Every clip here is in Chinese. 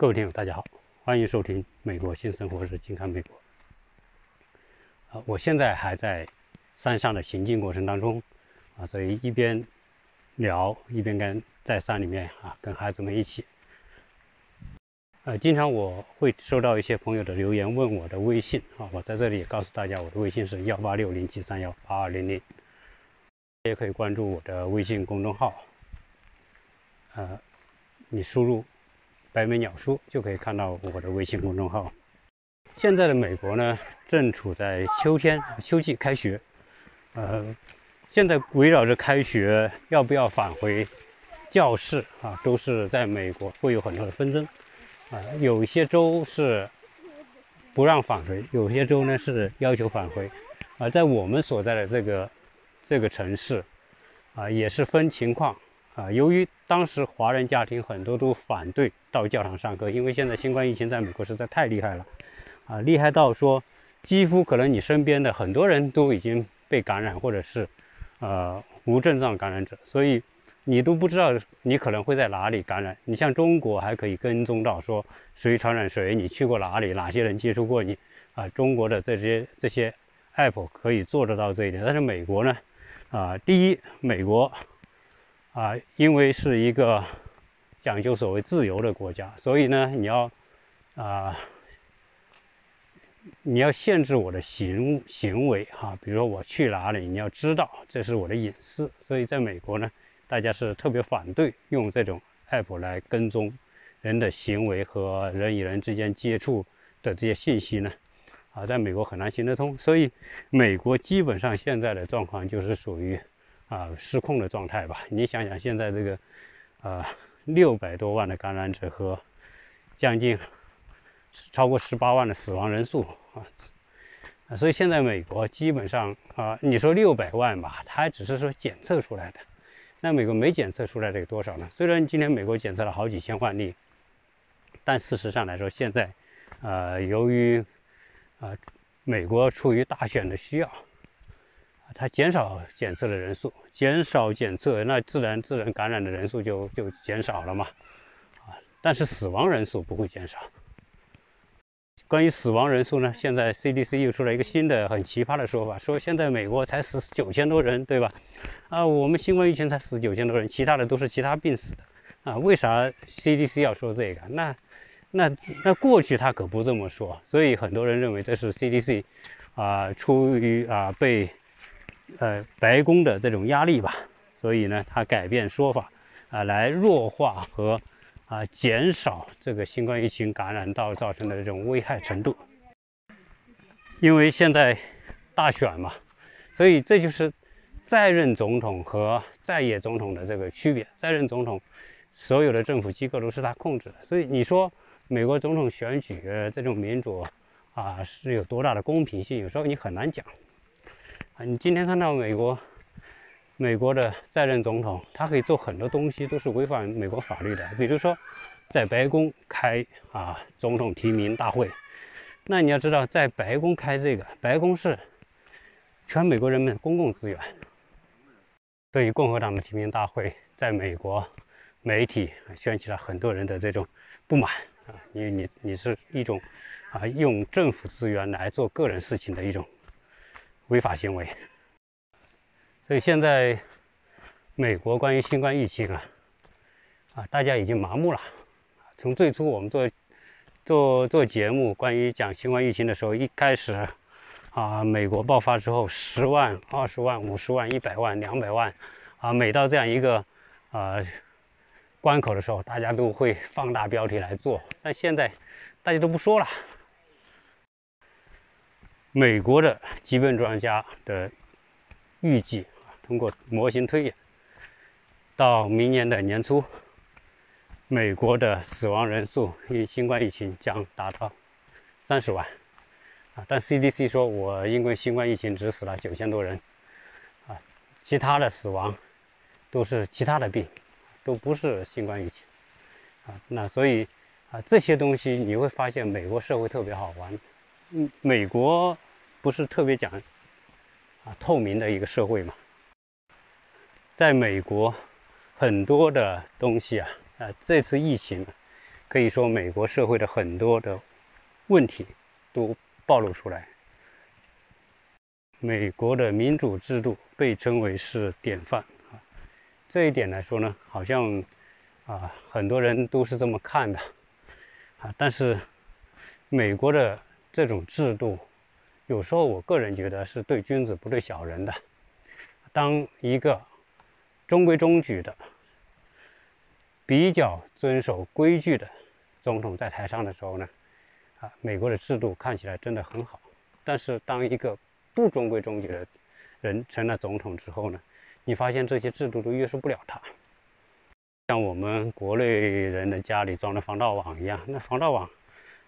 各位听友，大家好，欢迎收听《美国新生活日》，近看美国。啊，我现在还在山上的行进过程当中，啊，所以一边聊一边跟在山里面啊，跟孩子们一起。呃，经常我会收到一些朋友的留言，问我的微信啊，我在这里也告诉大家，我的微信是幺八六零七三幺八二零零，也可以关注我的微信公众号，呃，你输入。白眉鸟叔就可以看到我的微信公众号。现在的美国呢，正处在秋天，秋季开学。呃，现在围绕着开学要不要返回教室啊，都是在美国会有很多的纷争。啊，有些州是不让返回，有些州呢是要求返回。啊，在我们所在的这个这个城市，啊，也是分情况。啊，由于当时华人家庭很多都反对到教堂上课，因为现在新冠疫情在美国实在太厉害了，啊，厉害到说几乎可能你身边的很多人都已经被感染，或者是呃无症状感染者，所以你都不知道你可能会在哪里感染。你像中国还可以跟踪到说谁传染谁，你去过哪里，哪些人接触过你，啊，中国的这些这些 app 可以做得到这一点，但是美国呢，啊，第一，美国。啊，因为是一个讲究所谓自由的国家，所以呢，你要啊，你要限制我的行行为哈，比如说我去哪里，你要知道这是我的隐私。所以在美国呢，大家是特别反对用这种 app 来跟踪人的行为和人与人之间接触的这些信息呢，啊，在美国很难行得通。所以美国基本上现在的状况就是属于。啊，失控的状态吧。你想想，现在这个，呃，六百多万的感染者和将近超过十八万的死亡人数啊，所以现在美国基本上啊，你说六百万吧，它只是说检测出来的。那美国没检测出来的有多少呢？虽然今天美国检测了好几千万例，但事实上来说，现在，呃，由于啊，美国出于大选的需要。它减少检测的人数，减少检测，那自然自然感染的人数就就减少了嘛，啊，但是死亡人数不会减少。关于死亡人数呢，现在 CDC 又出了一个新的很奇葩的说法，说现在美国才死九千多人，对吧？啊，我们新冠疫情才死九千多人，其他的都是其他病死的，啊，为啥 CDC 要说这个？那那那过去他可不这么说，所以很多人认为这是 CDC 啊，出于啊被。呃，白宫的这种压力吧，所以呢，他改变说法，啊，来弱化和啊减少这个新冠疫情感染到造成的这种危害程度。因为现在大选嘛，所以这就是在任总统和在野总统的这个区别。在任总统所有的政府机构都是他控制的，所以你说美国总统选举这种民主啊是有多大的公平性？有时候你很难讲。你今天看到美国，美国的在任总统，他可以做很多东西，都是违反美国法律的。比如说，在白宫开啊总统提名大会，那你要知道，在白宫开这个，白宫是全美国人民的公共资源。对于共和党的提名大会，在美国媒体掀起了很多人的这种不满啊，你你你是一种啊用政府资源来做个人事情的一种。违法行为，所以现在美国关于新冠疫情啊，啊，大家已经麻木了。从最初我们做做做节目，关于讲新冠疫情的时候，一开始啊，美国爆发之后，十万、二十万、五十万、一百万、两百万，啊，每到这样一个啊关口的时候，大家都会放大标题来做。但现在大家都不说了。美国的疾病专家的预计啊，通过模型推演，到明年的年初，美国的死亡人数因新冠疫情将达到三十万啊。但 CDC 说，我因为新冠疫情只死了九千多人啊，其他的死亡都是其他的病，都不是新冠疫情啊。那所以啊，这些东西你会发现，美国社会特别好玩。嗯，美国不是特别讲啊透明的一个社会嘛？在美国，很多的东西啊，啊，这次疫情可以说美国社会的很多的问题都暴露出来。美国的民主制度被称为是典范啊，这一点来说呢，好像啊很多人都是这么看的啊，但是美国的这种制度，有时候我个人觉得是对君子不对小人的。当一个中规中矩的、比较遵守规矩的总统在台上的时候呢，啊，美国的制度看起来真的很好。但是当一个不中规中矩的人成了总统之后呢，你发现这些制度都约束不了他，像我们国内人的家里装的防盗网一样，那防盗网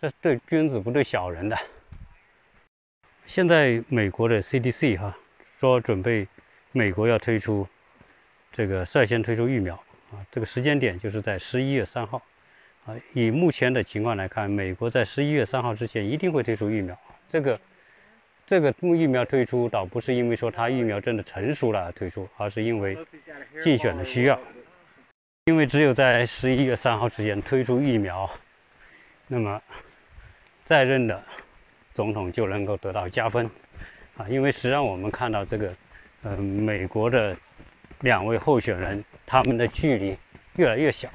这对君子不对小人的。现在美国的 CDC 哈说准备美国要推出这个率先推出疫苗啊，这个时间点就是在十一月三号啊。以目前的情况来看，美国在十一月三号之前一定会推出疫苗，这个。这个疫苗推出倒不是因为说它疫苗真的成熟了而推出，而是因为竞选的需要。因为只有在十一月三号之前推出疫苗，那么在任的总统就能够得到加分啊。因为实际上我们看到这个，呃，美国的两位候选人他们的距离越来越小。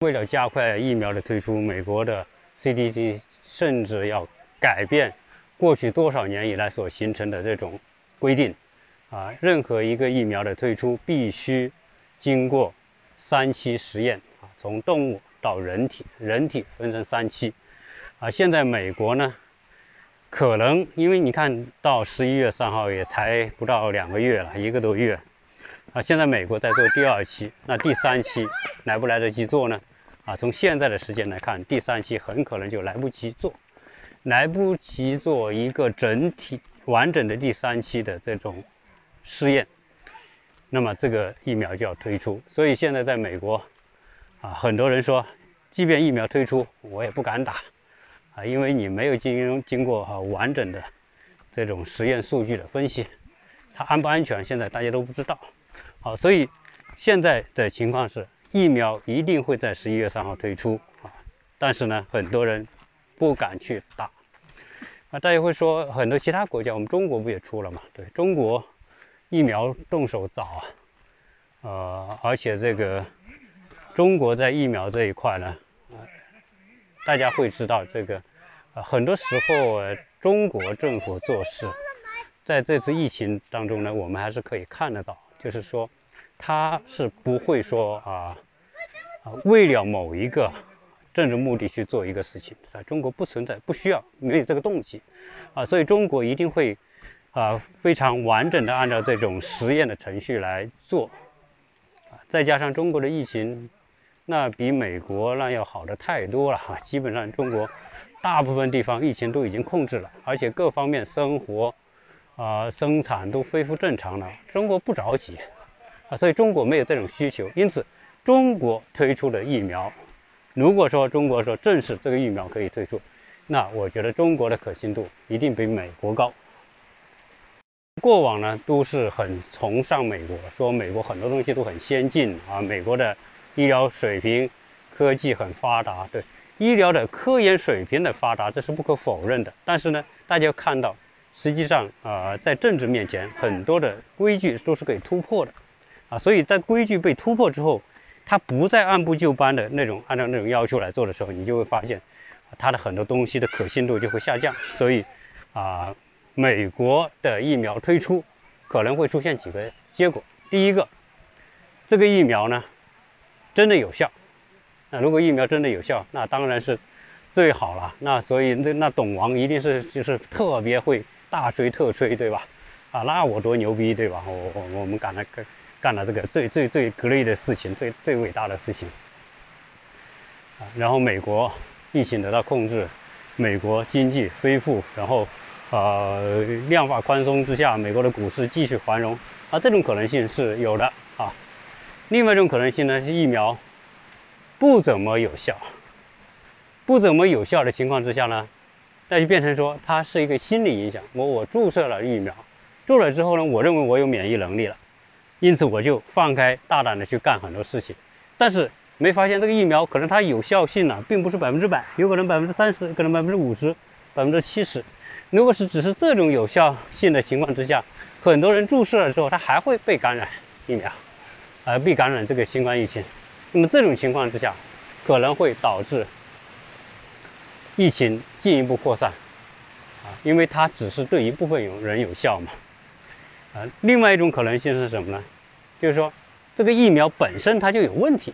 为了加快疫苗的推出，美国的 CDC 甚至要改变。过去多少年以来所形成的这种规定，啊，任何一个疫苗的推出必须经过三期实验啊，从动物到人体，人体分成三期，啊，现在美国呢，可能因为你看到十一月三号也才不到两个月了，一个多月，啊，现在美国在做第二期，那第三期来不来得及做呢？啊，从现在的时间来看，第三期很可能就来不及做。来不及做一个整体完整的第三期的这种试验，那么这个疫苗就要推出。所以现在在美国，啊，很多人说，即便疫苗推出，我也不敢打，啊，因为你没有经经过哈完整的这种实验数据的分析，它安不安全，现在大家都不知道。好，所以现在的情况是，疫苗一定会在十一月三号推出啊，但是呢，很多人。不敢去打，啊，大家会说很多其他国家，我们中国不也出了嘛？对中国疫苗动手早啊，呃，而且这个中国在疫苗这一块呢，大家会知道这个，呃，很多时候中国政府做事，在这次疫情当中呢，我们还是可以看得到，就是说他是不会说啊啊为了某一个。政治目的去做一个事情，在中国不存在，不需要，没有这个动机，啊，所以中国一定会，啊，非常完整的按照这种实验的程序来做，啊，再加上中国的疫情，那比美国那要好的太多了哈，基本上中国大部分地方疫情都已经控制了，而且各方面生活，啊，生产都恢复正常了，中国不着急，啊，所以中国没有这种需求，因此中国推出的疫苗。如果说中国说正式这个疫苗可以推出，那我觉得中国的可信度一定比美国高。过往呢都是很崇尚美国，说美国很多东西都很先进啊，美国的医疗水平、科技很发达。对医疗的科研水平的发达，这是不可否认的。但是呢，大家看到，实际上啊，在政治面前，很多的规矩都是可以突破的啊，所以在规矩被突破之后。它不再按部就班的那种按照那种要求来做的时候，你就会发现，它的很多东西的可信度就会下降。所以，啊，美国的疫苗推出可能会出现几个结果。第一个，这个疫苗呢真的有效。那如果疫苗真的有效，那当然是最好了。那所以那那董王一定是就是特别会大吹特吹，对吧？啊，那我多牛逼，对吧？我我我们敢来干。干了这个最最最格力的事情，最最伟大的事情啊！然后美国疫情得到控制，美国经济恢复，然后呃量化宽松之下，美国的股市继续繁荣啊！这种可能性是有的。另外一种可能性呢，是疫苗不怎么有效，不怎么有效的情况之下呢，那就变成说它是一个心理影响。我我注射了疫苗，注了之后呢，我认为我有免疫能力了。因此，我就放开大胆的去干很多事情，但是没发现这个疫苗可能它有效性呢，并不是百分之百，有可能百分之三十，可能百分之五十，百分之七十。如果是只是这种有效性的情况之下，很多人注射了之后，他还会被感染疫苗，而被感染这个新冠疫情。那么这种情况之下，可能会导致疫情进一步扩散，啊，因为它只是对一部分有人有效嘛，啊，另外一种可能性是什么呢？就是说这个疫苗本身它就有问题。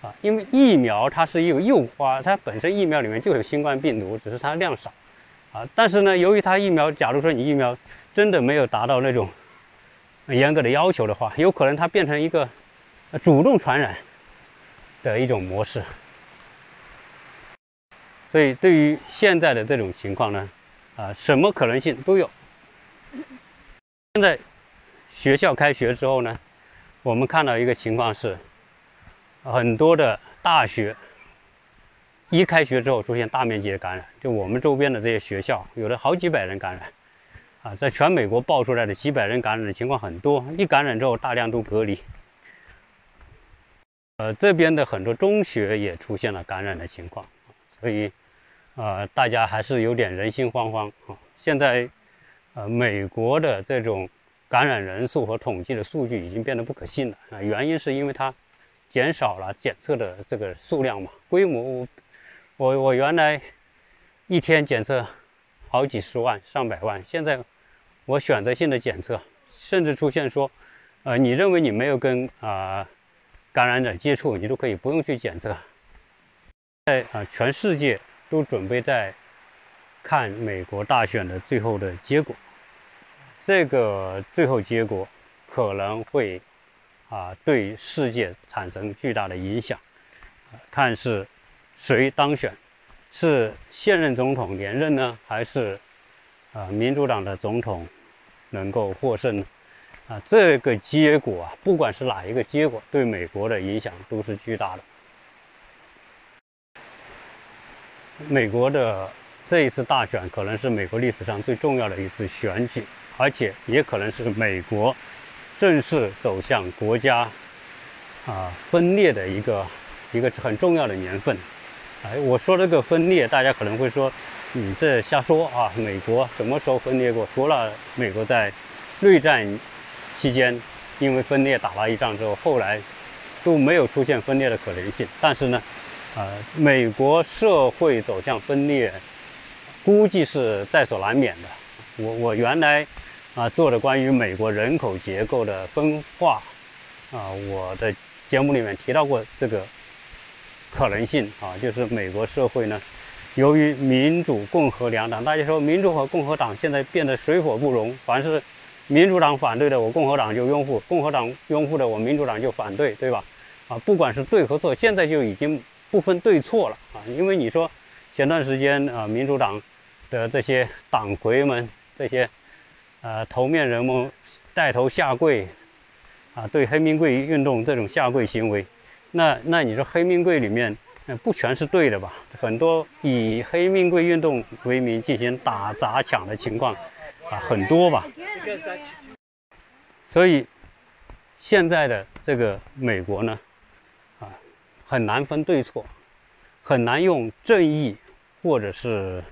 啊，因为疫苗它是有诱发，它本身疫苗里面就有新冠病毒，只是它量少，啊，但是呢，由于它疫苗，假如说你疫苗真的没有达到那种严格的要求的话，有可能它变成一个主动传染的一种模式。所以对于现在的这种情况呢，啊，什么可能性都有。现在学校开学之后呢，我们看到一个情况是。很多的大学一开学之后出现大面积的感染，就我们周边的这些学校，有的好几百人感染，啊，在全美国爆出来的几百人感染的情况很多，一感染之后大量都隔离。呃，这边的很多中学也出现了感染的情况，所以，呃，大家还是有点人心惶惶啊。现在，呃，美国的这种感染人数和统计的数据已经变得不可信了啊，原因是因为它。减少了检测的这个数量嘛，规模，我我原来一天检测好几十万、上百万，现在我选择性的检测，甚至出现说，呃，你认为你没有跟啊感染者接触，你都可以不用去检测。在啊，全世界都准备在看美国大选的最后的结果，这个最后结果可能会。啊，对世界产生巨大的影响，看是谁当选，是现任总统连任呢，还是啊民主党的总统能够获胜呢？啊，这个结果啊，不管是哪一个结果，对美国的影响都是巨大的。美国的这一次大选可能是美国历史上最重要的一次选举，而且也可能是美国。正式走向国家啊分裂的一个一个很重要的年份，哎，我说这个分裂，大家可能会说，你这瞎说啊！美国什么时候分裂过？除了美国在内战期间因为分裂打了一仗之后，后来都没有出现分裂的可能性。但是呢，呃，美国社会走向分裂，估计是在所难免的。我我原来。啊，做的关于美国人口结构的分化，啊，我的节目里面提到过这个可能性啊，就是美国社会呢，由于民主、共和两党，大家说民主和共和党现在变得水火不容，凡是民主党反对的，我共和党就拥护；共和党拥护的，我民主党就反对，对吧？啊，不管是对和错，现在就已经不分对错了啊，因为你说前段时间啊，民主党的这些党魁们这些。呃，头面人物带头下跪，啊，对黑名贵运动这种下跪行为，那那你说黑命贵里面，不全是对的吧？很多以黑命贵运动为名进行打砸抢的情况，啊，很多吧。所以现在的这个美国呢，啊，很难分对错，很难用正义或者是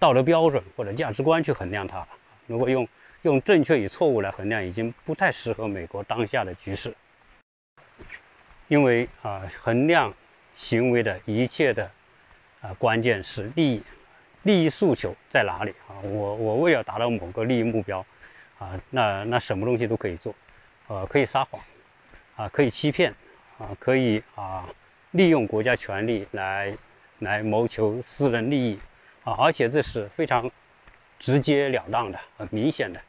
道德标准或者价值观去衡量它。如果用用正确与错误来衡量，已经不太适合美国当下的局势。因为啊，衡量行为的一切的啊关键是利益，利益诉求在哪里啊？我我为了达到某个利益目标啊，那那什么东西都可以做，呃，可以撒谎啊，可以欺骗啊，可以啊，利用国家权力来来谋求私人利益啊，而且这是非常。直截了当的、很明显的。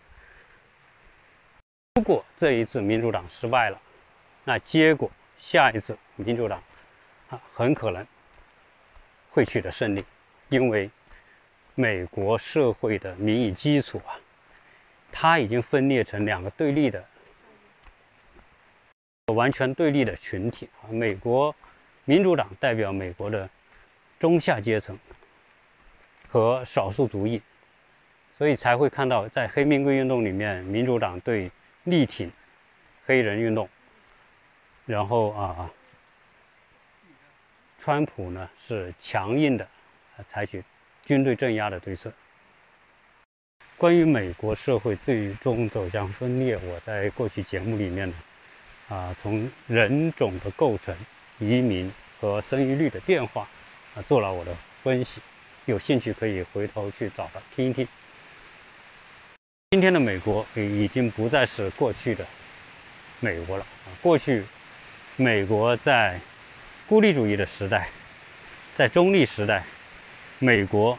如果这一次民主党失败了，那结果下一次民主党啊很可能会取得胜利，因为美国社会的民意基础啊，它已经分裂成两个对立的、完全对立的群体啊。美国民主党代表美国的中下阶层和少数族裔。所以才会看到，在黑命贵运动里面，民主党对力挺黑人运动，然后啊，川普呢是强硬的采取军队镇压的对策。关于美国社会最终走向分裂，我在过去节目里面呢，啊，从人种的构成、移民和生育率的变化啊，做了我的分析。有兴趣可以回头去找它听一听。今天的美国已经不再是过去的美国了啊！过去美国在孤立主义的时代，在中立时代，美国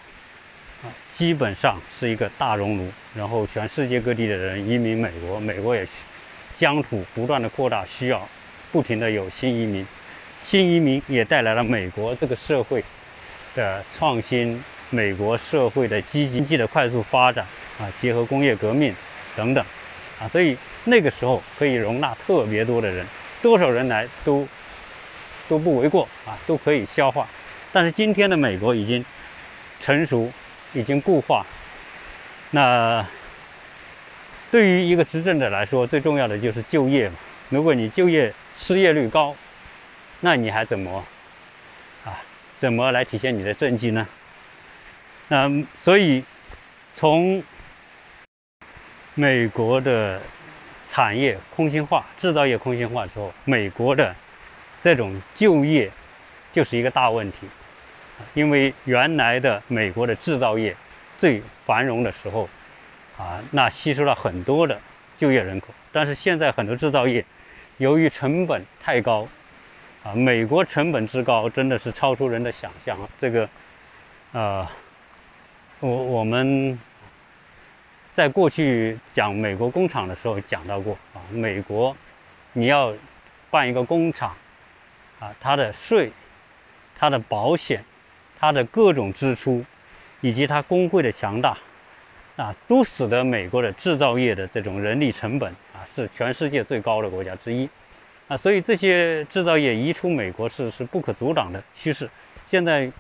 啊基本上是一个大熔炉，然后全世界各地的人移民美国，美国也疆土不断的扩大，需要不停的有新移民，新移民也带来了美国这个社会。的创新，美国社会的积极经济的快速发展啊，结合工业革命等等啊，所以那个时候可以容纳特别多的人，多少人来都都不为过啊，都可以消化。但是今天的美国已经成熟，已经固化。那对于一个执政者来说，最重要的就是就业嘛。如果你就业失业率高，那你还怎么啊？怎么来体现你的政绩呢？那所以从美国的产业空心化、制造业空心化之后，美国的这种就业就是一个大问题。因为原来的美国的制造业最繁荣的时候，啊，那吸收了很多的就业人口。但是现在很多制造业由于成本太高。啊，美国成本之高，真的是超出人的想象啊！这个，呃，我我们在过去讲美国工厂的时候讲到过啊，美国你要办一个工厂啊，它的税、它的保险、它的各种支出，以及它工会的强大啊，都使得美国的制造业的这种人力成本啊，是全世界最高的国家之一。啊，所以这些制造业移出美国是是不可阻挡的趋势。现在，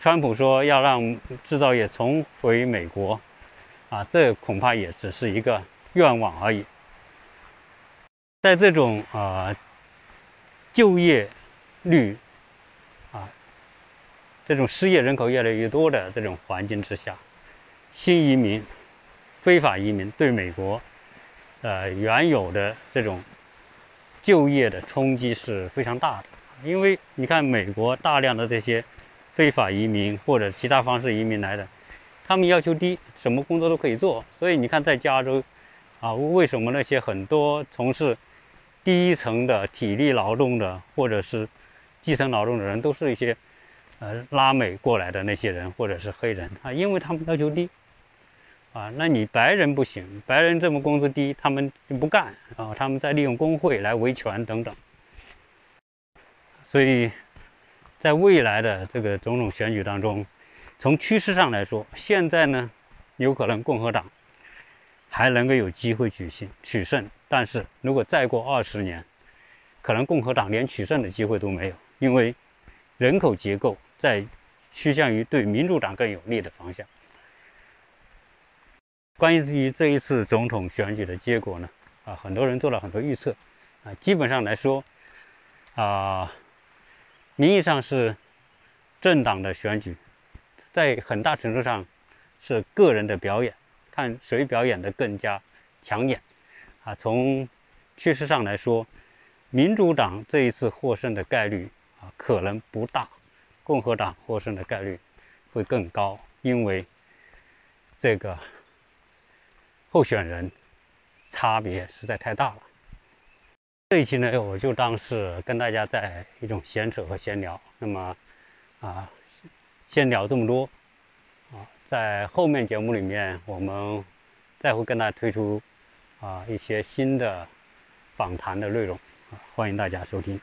川普说要让制造业重回美国，啊，这恐怕也只是一个愿望而已。在这种啊就业率啊这种失业人口越来越多的这种环境之下，新移民、非法移民对美国呃原有的这种。就业的冲击是非常大的，因为你看美国大量的这些非法移民或者其他方式移民来的，他们要求低，什么工作都可以做。所以你看在加州，啊，为什么那些很多从事第一层的体力劳动的或者是基层劳动的人，都是一些呃拉美过来的那些人或者是黑人啊，因为他们要求低。啊，那你白人不行，白人这么工资低，他们就不干啊，他们在利用工会来维权等等。所以，在未来的这个种种选举当中，从趋势上来说，现在呢，有可能共和党还能够有机会取胜取胜，但是如果再过二十年，可能共和党连取胜的机会都没有，因为人口结构在趋向于对民主党更有利的方向。关于这一次总统选举的结果呢，啊，很多人做了很多预测，啊，基本上来说，啊，名义上是政党的选举，在很大程度上是个人的表演，看谁表演的更加抢眼，啊，从趋势上来说，民主党这一次获胜的概率啊可能不大，共和党获胜的概率会更高，因为这个。候选人差别实在太大了。这一期呢，我就当是跟大家在一种闲扯和闲聊。那么啊，先聊这么多啊，在后面节目里面，我们再会跟大家推出啊一些新的访谈的内容啊，欢迎大家收听。